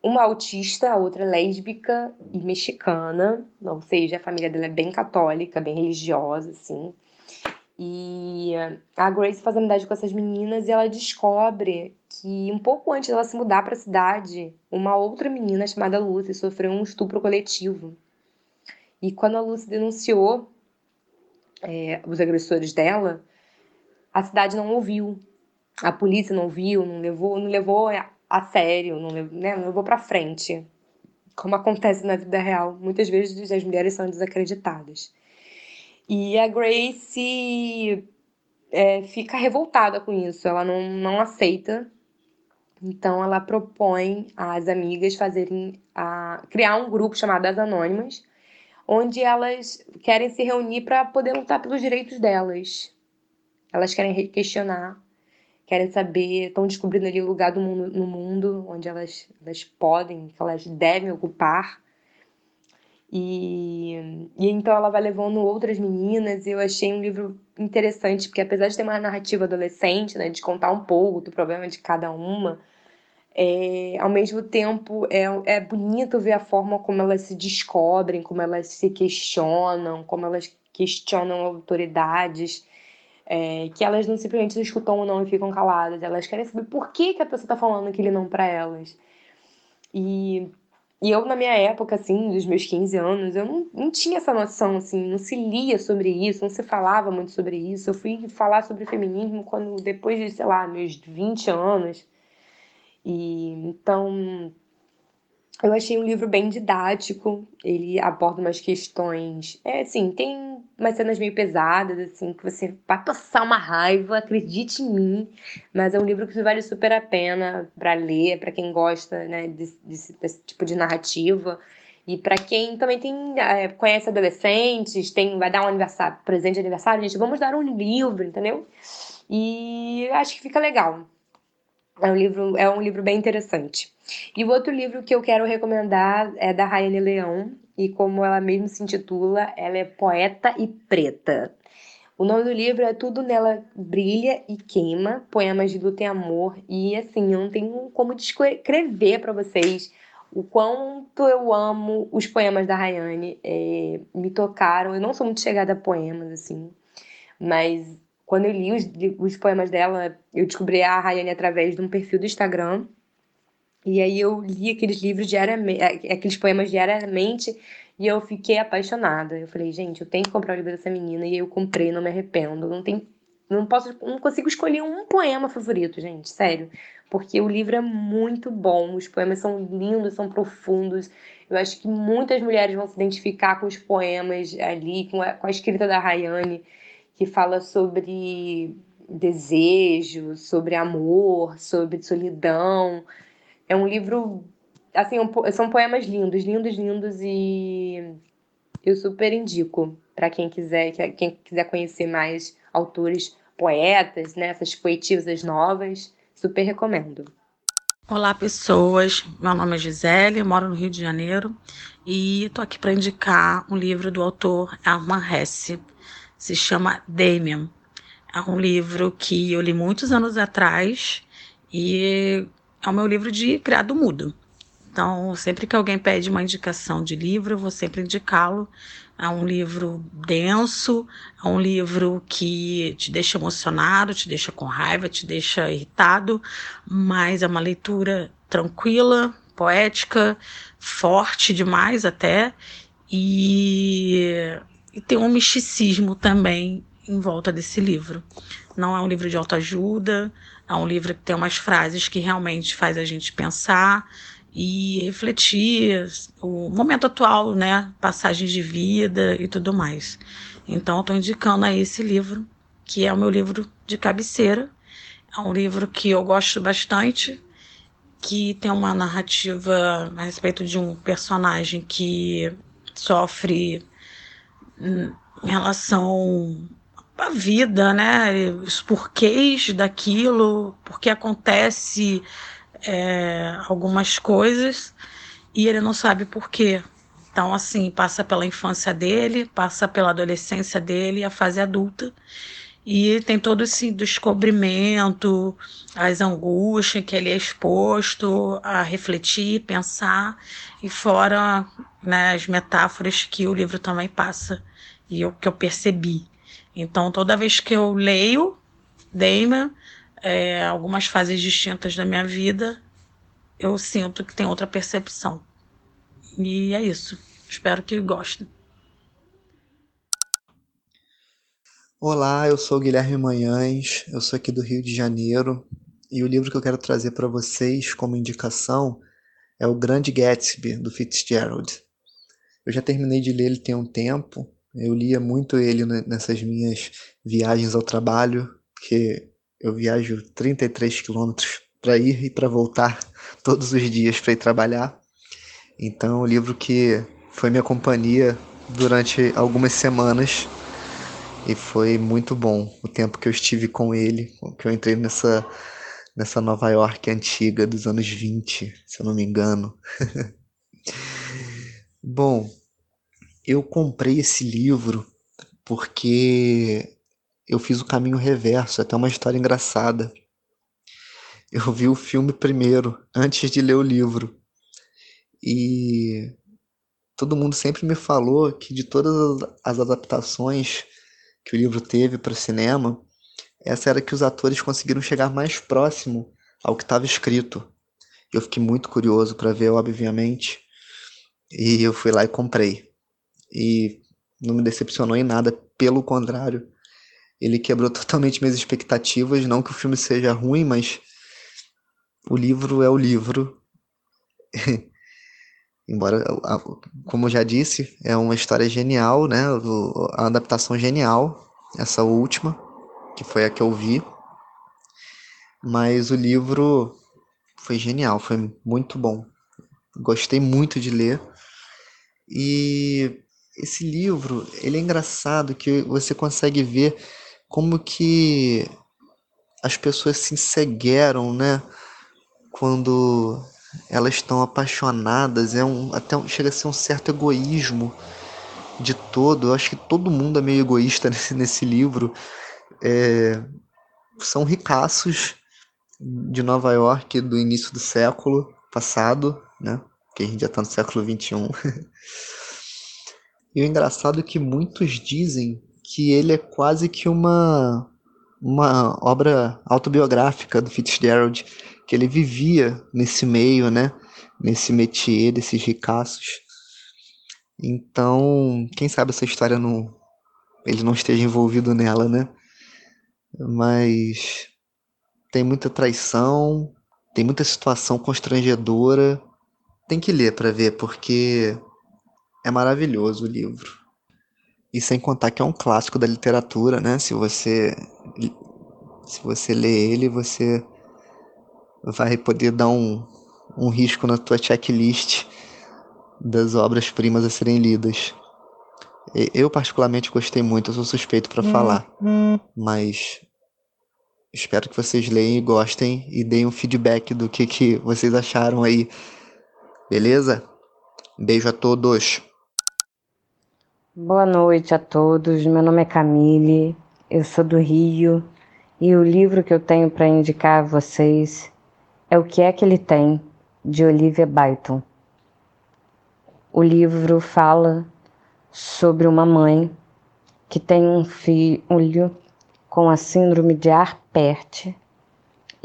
Uma autista, a outra lésbica e mexicana, ou seja, a família dela é bem católica, bem religiosa, assim. E a Grace faz amizade com essas meninas e ela descobre que um pouco antes dela se mudar para a cidade, uma outra menina chamada Lucy sofreu um estupro coletivo. E quando a Lucy denunciou é, os agressores dela, a cidade não ouviu, a polícia não ouviu, não levou, não levou a sério, não, né, não levou para frente, como acontece na vida real. Muitas vezes as mulheres são desacreditadas. E a Grace é, fica revoltada com isso, ela não, não aceita. Então ela propõe às amigas fazerem a, criar um grupo chamado As Anônimas, onde elas querem se reunir para poder lutar pelos direitos delas. Elas querem questionar, querem saber, estão descobrindo ali o lugar do mundo, no mundo onde elas, elas podem, que elas devem ocupar. E, e então ela vai levando outras meninas, e eu achei um livro interessante, porque apesar de ter uma narrativa adolescente, né, de contar um pouco do problema de cada uma, é, ao mesmo tempo, é, é bonito ver a forma como elas se descobrem, como elas se questionam, como elas questionam autoridades, é, que elas não simplesmente escutam ou não e ficam caladas, elas querem saber por que, que a pessoa está falando aquele não para elas. E, e eu, na minha época, assim, dos meus 15 anos, eu não, não tinha essa noção, assim, não se lia sobre isso, não se falava muito sobre isso. Eu fui falar sobre feminismo quando, depois de, sei lá, meus 20 anos. E então eu achei um livro bem didático. Ele aborda umas questões, é assim, tem umas cenas meio pesadas assim que você vai passar uma raiva, acredite em mim. Mas é um livro que vale super a pena para ler, para quem gosta, né, desse, desse, desse tipo de narrativa. E para quem também tem, é, conhece adolescentes, tem, vai dar um aniversário, presente de aniversário, gente, vamos dar um livro, entendeu? E acho que fica legal. É um livro, é um livro bem interessante. E o outro livro que eu quero recomendar é da Rayane Leão, e como ela mesmo se intitula, ela é poeta e preta. O nome do livro é Tudo Nela Brilha e Queima, Poemas de Luta e Amor. E assim, eu não tenho como descrever para vocês o quanto eu amo os poemas da Rayane. É, me tocaram. Eu não sou muito chegada a poemas, assim, mas quando eu li os, os poemas dela, eu descobri a Rayane através de um perfil do Instagram. E aí eu li aqueles livros diariamente, aqueles poemas diariamente, e eu fiquei apaixonada. Eu falei, gente, eu tenho que comprar o livro dessa menina, e eu comprei, não me arrependo. Não tem não posso, não consigo escolher um poema favorito, gente, sério, porque o livro é muito bom, os poemas são lindos, são profundos. Eu acho que muitas mulheres vão se identificar com os poemas ali, com a, com a escrita da Rayane que fala sobre desejo, sobre amor, sobre solidão. É um livro, assim, um, são poemas lindos, lindos, lindos e eu super indico para quem quiser, quem quiser conhecer mais autores, poetas, né, essas poetisas novas, super recomendo. Olá, pessoas. Meu nome é Gisele, moro no Rio de Janeiro e estou aqui para indicar um livro do autor Arman Hesse, se chama Damien. É um livro que eu li muitos anos atrás e é o meu livro de criado mudo. Então, sempre que alguém pede uma indicação de livro, eu vou sempre indicá-lo. É um livro denso, é um livro que te deixa emocionado, te deixa com raiva, te deixa irritado, mas é uma leitura tranquila, poética, forte demais até, e e tem um misticismo também em volta desse livro. Não é um livro de autoajuda, é um livro que tem umas frases que realmente faz a gente pensar e refletir o momento atual, né, passagens de vida e tudo mais. Então, estou indicando aí esse livro, que é o meu livro de cabeceira. É um livro que eu gosto bastante, que tem uma narrativa a respeito de um personagem que sofre em relação à vida, né? Os porquês daquilo, porque acontece é, algumas coisas e ele não sabe por quê. Então, assim, passa pela infância dele, passa pela adolescência dele, a fase adulta. E tem todo esse descobrimento, as angústias que ele é exposto a refletir, pensar, e fora né, as metáforas que o livro também passa e o que eu percebi. Então, toda vez que eu leio Damon, é, algumas fases distintas da minha vida, eu sinto que tem outra percepção. E é isso. Espero que gostem. Olá, eu sou Guilherme Manhães, eu sou aqui do Rio de Janeiro e o livro que eu quero trazer para vocês como indicação é O Grande Gatsby, do Fitzgerald. Eu já terminei de ler ele tem um tempo, eu lia muito ele nessas minhas viagens ao trabalho, porque eu viajo 33 quilômetros para ir e para voltar todos os dias para ir trabalhar. Então, o livro que foi minha companhia durante algumas semanas e foi muito bom o tempo que eu estive com ele, que eu entrei nessa nessa Nova York antiga dos anos 20, se eu não me engano. bom, eu comprei esse livro porque eu fiz o caminho reverso, é até uma história engraçada. Eu vi o filme primeiro, antes de ler o livro. E todo mundo sempre me falou que de todas as adaptações que o livro teve para o cinema, essa era que os atores conseguiram chegar mais próximo ao que estava escrito. Eu fiquei muito curioso para ver, obviamente, e eu fui lá e comprei. E não me decepcionou em nada, pelo contrário, ele quebrou totalmente minhas expectativas. Não que o filme seja ruim, mas o livro é o livro. Embora, como já disse, é uma história genial, né? A adaptação genial, essa última, que foi a que eu vi. Mas o livro foi genial, foi muito bom. Gostei muito de ler. E esse livro, ele é engraçado que você consegue ver como que as pessoas se ensegueram, né? Quando elas estão apaixonadas, é um até chega a ser um certo egoísmo de todo. Eu acho que todo mundo é meio egoísta nesse, nesse livro. É, são ricaços de Nova York do início do século passado, né? Que a gente já está no século 21. e o engraçado é que muitos dizem que ele é quase que uma uma obra autobiográfica do Fitzgerald, que ele vivia nesse meio, né? Nesse métier desses ricaços. Então, quem sabe essa história não ele não esteja envolvido nela, né? Mas tem muita traição, tem muita situação constrangedora. Tem que ler para ver porque é maravilhoso o livro. E sem contar que é um clássico da literatura, né? Se você se você lê ele, você vai poder dar um, um risco na tua checklist das obras-primas a serem lidas. Eu particularmente gostei muito, eu sou suspeito para falar, mas espero que vocês leiam e gostem e deem um feedback do que, que vocês acharam aí. Beleza? Beijo a todos. Boa noite a todos. Meu nome é Camille, eu sou do Rio e o livro que eu tenho para indicar a vocês é O que é que ele tem, de Olivia Byton. O livro fala sobre uma mãe que tem um filho com a síndrome de Arpert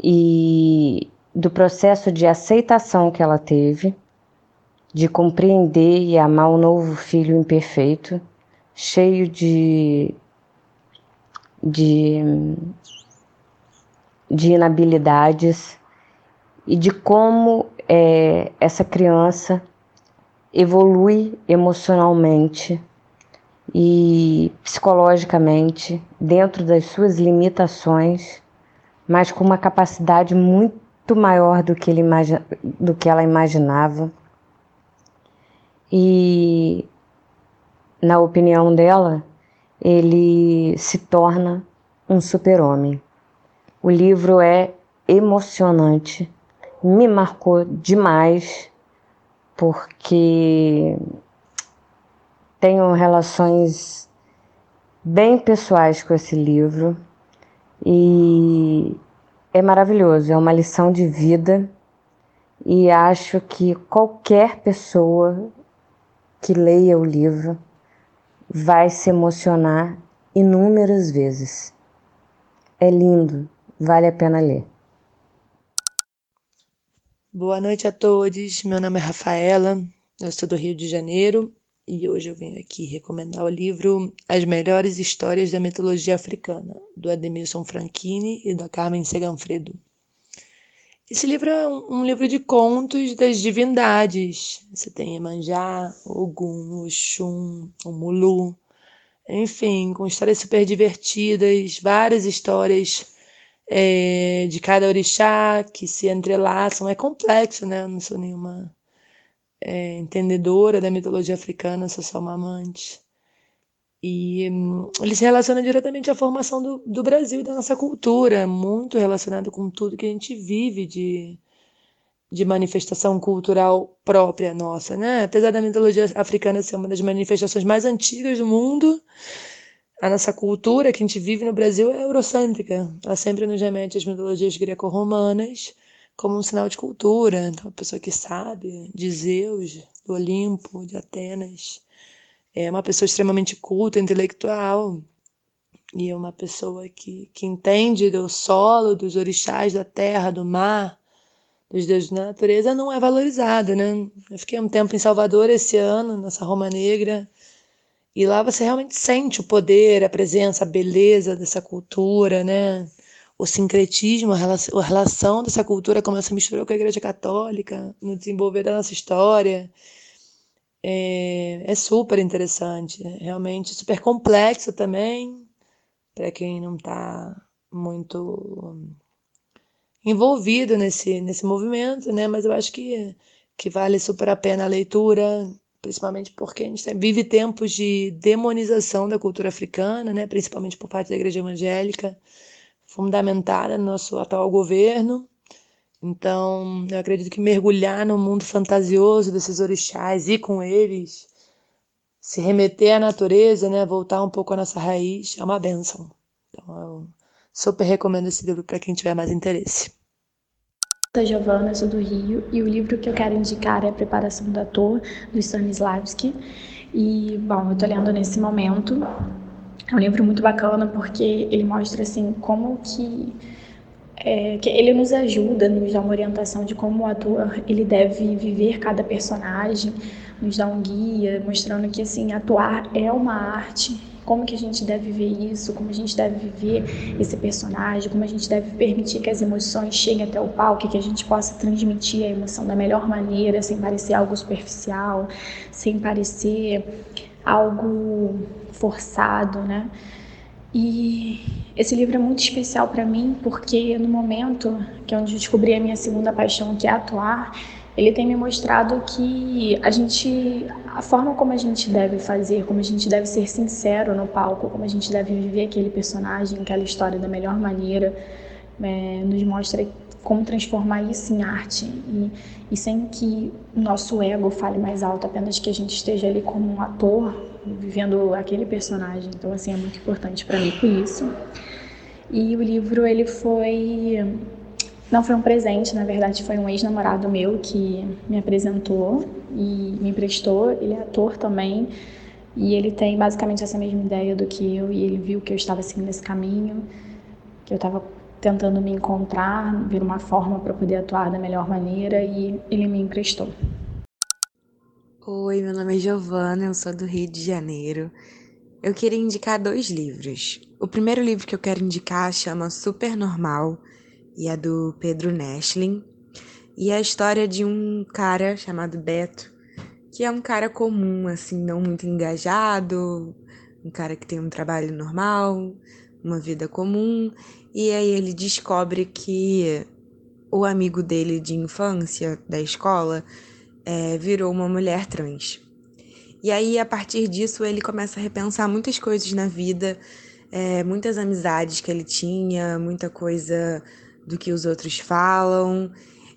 e do processo de aceitação que ela teve de compreender e amar o novo filho imperfeito, cheio de, de, de inabilidades e de como é, essa criança evolui emocionalmente e psicologicamente dentro das suas limitações, mas com uma capacidade muito maior do que, ele do que ela imaginava e, na opinião dela, ele se torna um super-homem. O livro é emocionante, me marcou demais, porque tenho relações bem pessoais com esse livro E é maravilhoso, é uma lição de vida e acho que qualquer pessoa que leia o livro vai se emocionar inúmeras vezes. É lindo, vale a pena ler. Boa noite a todos. Meu nome é Rafaela, eu sou do Rio de Janeiro e hoje eu venho aqui recomendar o livro As Melhores Histórias da Mitologia Africana, do Ademilson Franchini e da Carmen Seganfredo. Esse livro é um, livro de contos das divindades. Você tem Emanjá, Ogum, Oxum, Mulu, enfim, com histórias super divertidas, várias histórias é, de cada orixá que se entrelaçam. É complexo, né? Eu não sou nenhuma é, entendedora da mitologia africana, sou só uma amante. E hum, ele se relaciona diretamente à formação do, do Brasil e da nossa cultura, muito relacionado com tudo que a gente vive de, de manifestação cultural própria nossa, né? Apesar da mitologia africana ser uma das manifestações mais antigas do mundo, a nossa cultura que a gente vive no Brasil é eurocêntrica. Ela sempre nos remete às mitologias greco-romanas como um sinal de cultura. Então, a pessoa que sabe de Zeus, do Olimpo, de Atenas, é uma pessoa extremamente culta, intelectual, e é uma pessoa que, que entende do solo, dos orixás, da terra, do mar, dos deuses da natureza, não é valorizada, né? Eu fiquei um tempo em Salvador esse ano, nessa Roma Negra, e lá você realmente sente o poder, a presença, a beleza dessa cultura, né? O sincretismo, a relação dessa cultura, como ela se misturou com a Igreja Católica no desenvolver da nossa história é, é super interessante, é realmente super complexo também, para quem não está muito envolvido nesse, nesse movimento, né? Mas eu acho que, que vale super a pena a leitura, principalmente porque a gente vive tempos de demonização da cultura africana, né? Principalmente por parte da igreja evangélica, fundamentada no nosso atual governo. Então, eu acredito que mergulhar no mundo fantasioso desses orixás, ir com eles, se remeter à natureza, né, voltar um pouco à nossa raiz, é uma benção. Então, eu super recomendo esse livro para quem tiver mais interesse. Sou Giovana, sou do Rio, e o livro que eu quero indicar é A Preparação do Ator, do Stanislavski. E, bom, eu estou lendo nesse momento. É um livro muito bacana porque ele mostra, assim, como que é, que ele nos ajuda, nos dá uma orientação de como o ator ele deve viver cada personagem, nos dá um guia, mostrando que assim atuar é uma arte, como que a gente deve ver isso, como a gente deve viver esse personagem, como a gente deve permitir que as emoções cheguem até o palco, que a gente possa transmitir a emoção da melhor maneira, sem parecer algo superficial, sem parecer algo forçado, né? E esse livro é muito especial para mim porque no momento que eu descobri a minha segunda paixão, que é atuar, ele tem me mostrado que a gente, a forma como a gente deve fazer, como a gente deve ser sincero no palco, como a gente deve viver aquele personagem, aquela história da melhor maneira, é, nos mostra como transformar isso em arte e, e sem que o nosso ego fale mais alto, apenas que a gente esteja ali como um ator vivendo aquele personagem. Então, assim, é muito importante para mim por isso. E o livro, ele foi... Não foi um presente, na verdade, foi um ex-namorado meu que me apresentou e me emprestou. Ele é ator também. E ele tem basicamente essa mesma ideia do que eu, e ele viu que eu estava seguindo esse caminho, que eu estava tentando me encontrar, ver uma forma para poder atuar da melhor maneira, e ele me emprestou. Oi, meu nome é Giovana, eu sou do Rio de Janeiro. Eu queria indicar dois livros. O primeiro livro que eu quero indicar chama Super Normal e é do Pedro Nestlin. E é a história de um cara chamado Beto, que é um cara comum, assim, não muito engajado, um cara que tem um trabalho normal, uma vida comum, e aí ele descobre que o amigo dele de infância, da escola, é, virou uma mulher trans. E aí, a partir disso, ele começa a repensar muitas coisas na vida, é, muitas amizades que ele tinha, muita coisa do que os outros falam.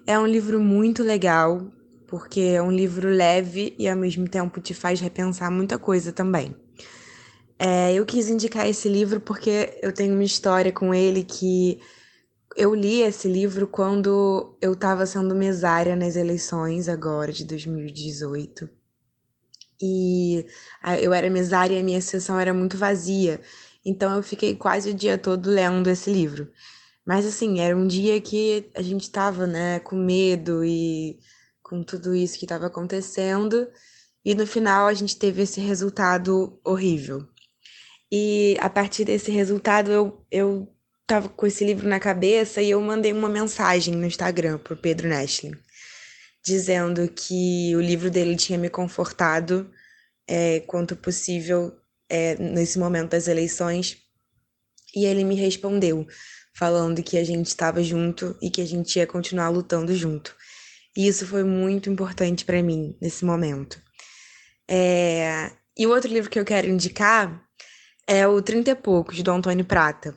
É um livro muito legal, porque é um livro leve e ao mesmo tempo te faz repensar muita coisa também. É, eu quis indicar esse livro porque eu tenho uma história com ele que eu li esse livro quando eu estava sendo mesária nas eleições agora de 2018. E eu era mesária e a minha sessão era muito vazia. Então eu fiquei quase o dia todo lendo esse livro. Mas assim, era um dia que a gente estava, né, com medo e com tudo isso que estava acontecendo, e no final a gente teve esse resultado horrível. E a partir desse resultado eu, eu tava com esse livro na cabeça e eu mandei uma mensagem no Instagram pro Pedro Nestlin, dizendo que o livro dele tinha me confortado é, quanto possível é, nesse momento das eleições. E ele me respondeu, falando que a gente estava junto e que a gente ia continuar lutando junto. E isso foi muito importante para mim nesse momento. É... E o outro livro que eu quero indicar é o Trinta e Poucos, do Antônio Prata,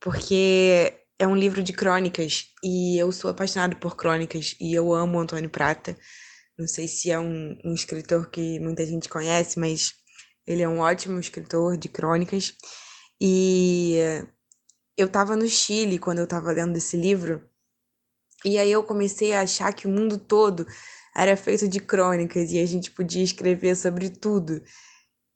porque é um livro de crônicas e eu sou apaixonado por crônicas e eu amo o Antônio Prata. Não sei se é um, um escritor que muita gente conhece, mas ele é um ótimo escritor de crônicas. E eu estava no Chile quando eu estava lendo esse livro, e aí eu comecei a achar que o mundo todo era feito de crônicas e a gente podia escrever sobre tudo.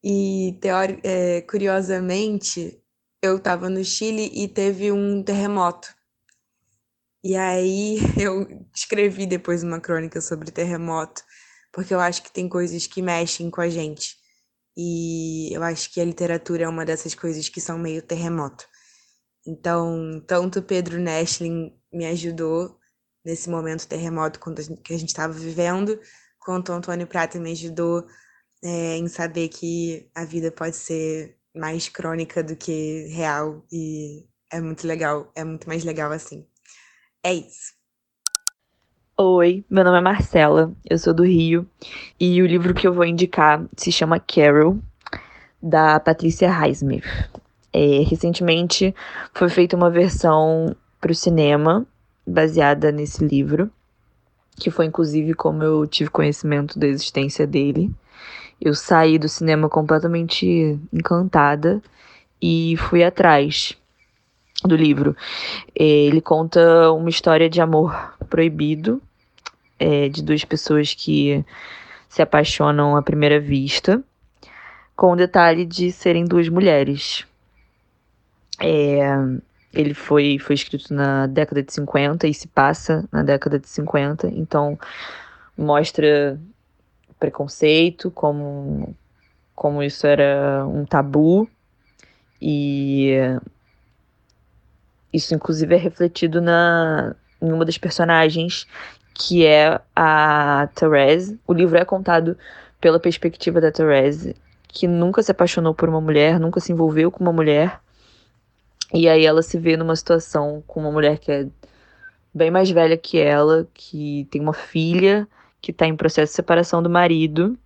E teori é, curiosamente, eu estava no Chile e teve um terremoto. E aí eu escrevi depois uma crônica sobre terremoto, porque eu acho que tem coisas que mexem com a gente. E eu acho que a literatura é uma dessas coisas que são meio terremoto. Então, tanto Pedro Nestlin me ajudou nesse momento terremoto que a gente estava vivendo, quanto Antônio Prata me ajudou é, em saber que a vida pode ser mais crônica do que real e é muito legal, é muito mais legal assim. É isso. Oi, meu nome é Marcela, eu sou do Rio e o livro que eu vou indicar se chama Carol, da Patrícia Highsmith. É, recentemente foi feita uma versão para o cinema baseada nesse livro, que foi inclusive como eu tive conhecimento da existência dele. Eu saí do cinema completamente encantada e fui atrás do livro. É, ele conta uma história de amor proibido é, de duas pessoas que se apaixonam à primeira vista, com o detalhe de serem duas mulheres. É, ele foi, foi escrito na década de 50 e se passa na década de 50, então mostra preconceito, como, como isso era um tabu, e isso inclusive é refletido na, em uma das personagens, que é a Therese. O livro é contado pela perspectiva da Therese, que nunca se apaixonou por uma mulher, nunca se envolveu com uma mulher, e aí ela se vê numa situação com uma mulher que é bem mais velha que ela, que tem uma filha, que está em processo de separação do marido.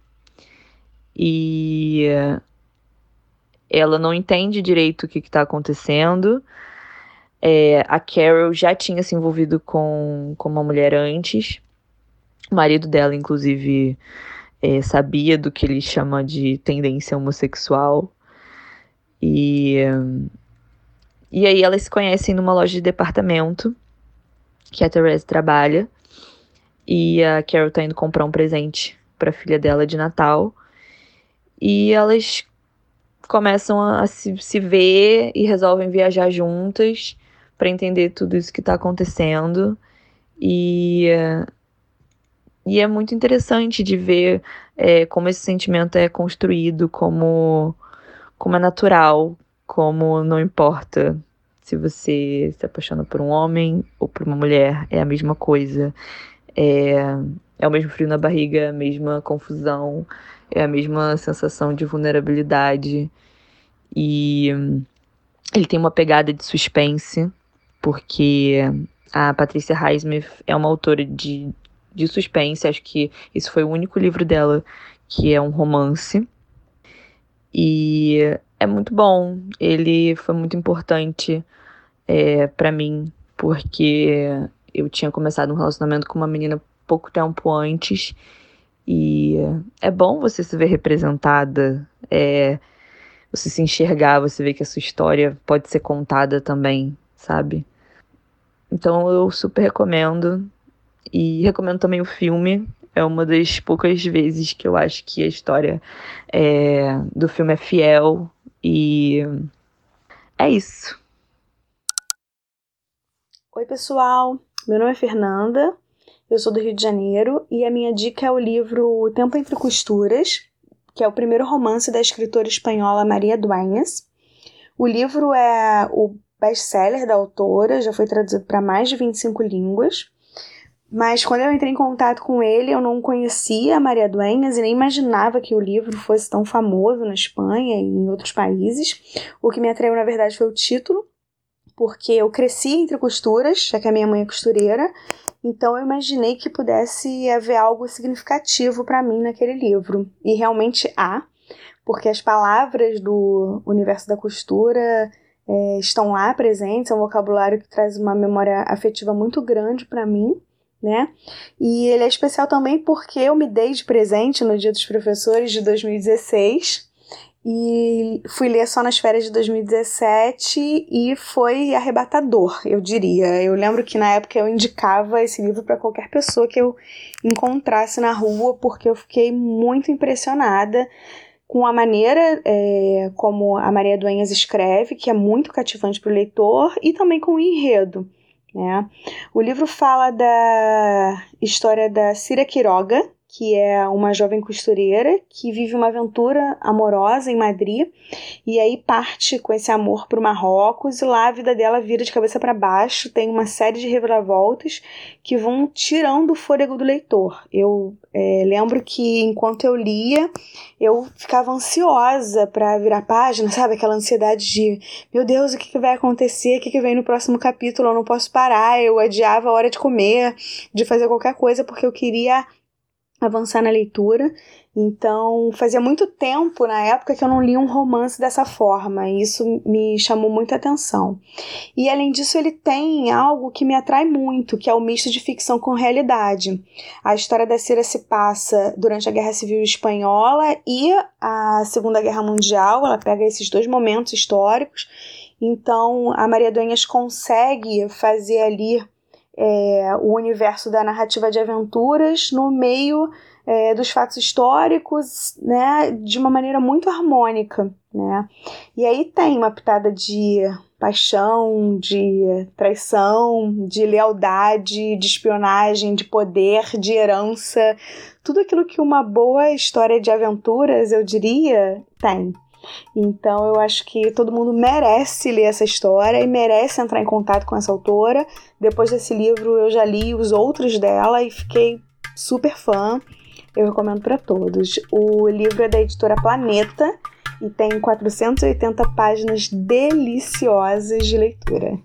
E ela não entende direito o que está acontecendo. É, a Carol já tinha se envolvido com, com uma mulher antes. O marido dela, inclusive, é, sabia do que ele chama de tendência homossexual. E e aí elas se conhecem numa loja de departamento que a Therese trabalha. E a Carol tá indo comprar um presente para a filha dela de Natal. E elas começam a se, se ver e resolvem viajar juntas para entender tudo isso que está acontecendo. E, e é muito interessante de ver é, como esse sentimento é construído, como, como é natural, como não importa se você se apaixona por um homem ou por uma mulher, é a mesma coisa. É, é o mesmo frio na barriga, é a mesma confusão, é a mesma sensação de vulnerabilidade. E ele tem uma pegada de suspense, porque a Patrícia Highsmith é uma autora de, de suspense, acho que esse foi o único livro dela que é um romance. E é muito bom. Ele foi muito importante é, para mim, porque eu tinha começado um relacionamento com uma menina pouco tempo antes. E é bom você se ver representada, é, você se enxergar, você ver que a sua história pode ser contada também, sabe? Então eu super recomendo. E recomendo também o filme. É uma das poucas vezes que eu acho que a história é, do filme é fiel. E é isso. Oi, pessoal. Meu nome é Fernanda. Eu sou do Rio de Janeiro e a minha dica é o livro O Tempo entre Costuras, que é o primeiro romance da escritora espanhola Maria Dueñas. O livro é o best-seller da autora, já foi traduzido para mais de 25 línguas. Mas quando eu entrei em contato com ele, eu não conhecia a Maria Dueñas e nem imaginava que o livro fosse tão famoso na Espanha e em outros países. O que me atraiu, na verdade, foi o título, porque eu cresci entre costuras, já que a minha mãe é costureira, então eu imaginei que pudesse haver algo significativo para mim naquele livro. E realmente há, porque as palavras do universo da costura é, estão lá presentes, é um vocabulário que traz uma memória afetiva muito grande para mim, né? E ele é especial também porque eu me dei de presente no Dia dos Professores de 2016 e fui ler só nas férias de 2017 e foi arrebatador, eu diria. Eu lembro que na época eu indicava esse livro para qualquer pessoa que eu encontrasse na rua porque eu fiquei muito impressionada com a maneira é, como a Maria Duenhas escreve, que é muito cativante para o leitor, e também com o enredo. Né? O livro fala da história da Cira Quiroga, que é uma jovem costureira que vive uma aventura amorosa em Madrid e aí parte com esse amor para o Marrocos e lá a vida dela vira de cabeça para baixo, tem uma série de reviravoltas que vão tirando o fôlego do leitor. Eu é, lembro que enquanto eu lia, eu ficava ansiosa para virar página, sabe? Aquela ansiedade de, meu Deus, o que, que vai acontecer? O que, que vem no próximo capítulo? Eu não posso parar. Eu adiava a hora de comer, de fazer qualquer coisa, porque eu queria avançar na leitura. Então, fazia muito tempo na época que eu não li um romance dessa forma, e isso me chamou muita atenção. E além disso, ele tem algo que me atrai muito, que é o misto de ficção com realidade. A história da Cira se passa durante a Guerra Civil Espanhola e a Segunda Guerra Mundial, ela pega esses dois momentos históricos. Então, a Maria Duenhas consegue fazer ali é, o universo da narrativa de aventuras no meio é, dos fatos históricos, né, de uma maneira muito harmônica, né. E aí tem uma pitada de paixão, de traição, de lealdade, de espionagem, de poder, de herança, tudo aquilo que uma boa história de aventuras, eu diria, tem. Então eu acho que todo mundo merece ler essa história e merece entrar em contato com essa autora. Depois desse livro eu já li os outros dela e fiquei super fã. Eu recomendo para todos. O livro é da editora Planeta e tem 480 páginas deliciosas de leitura.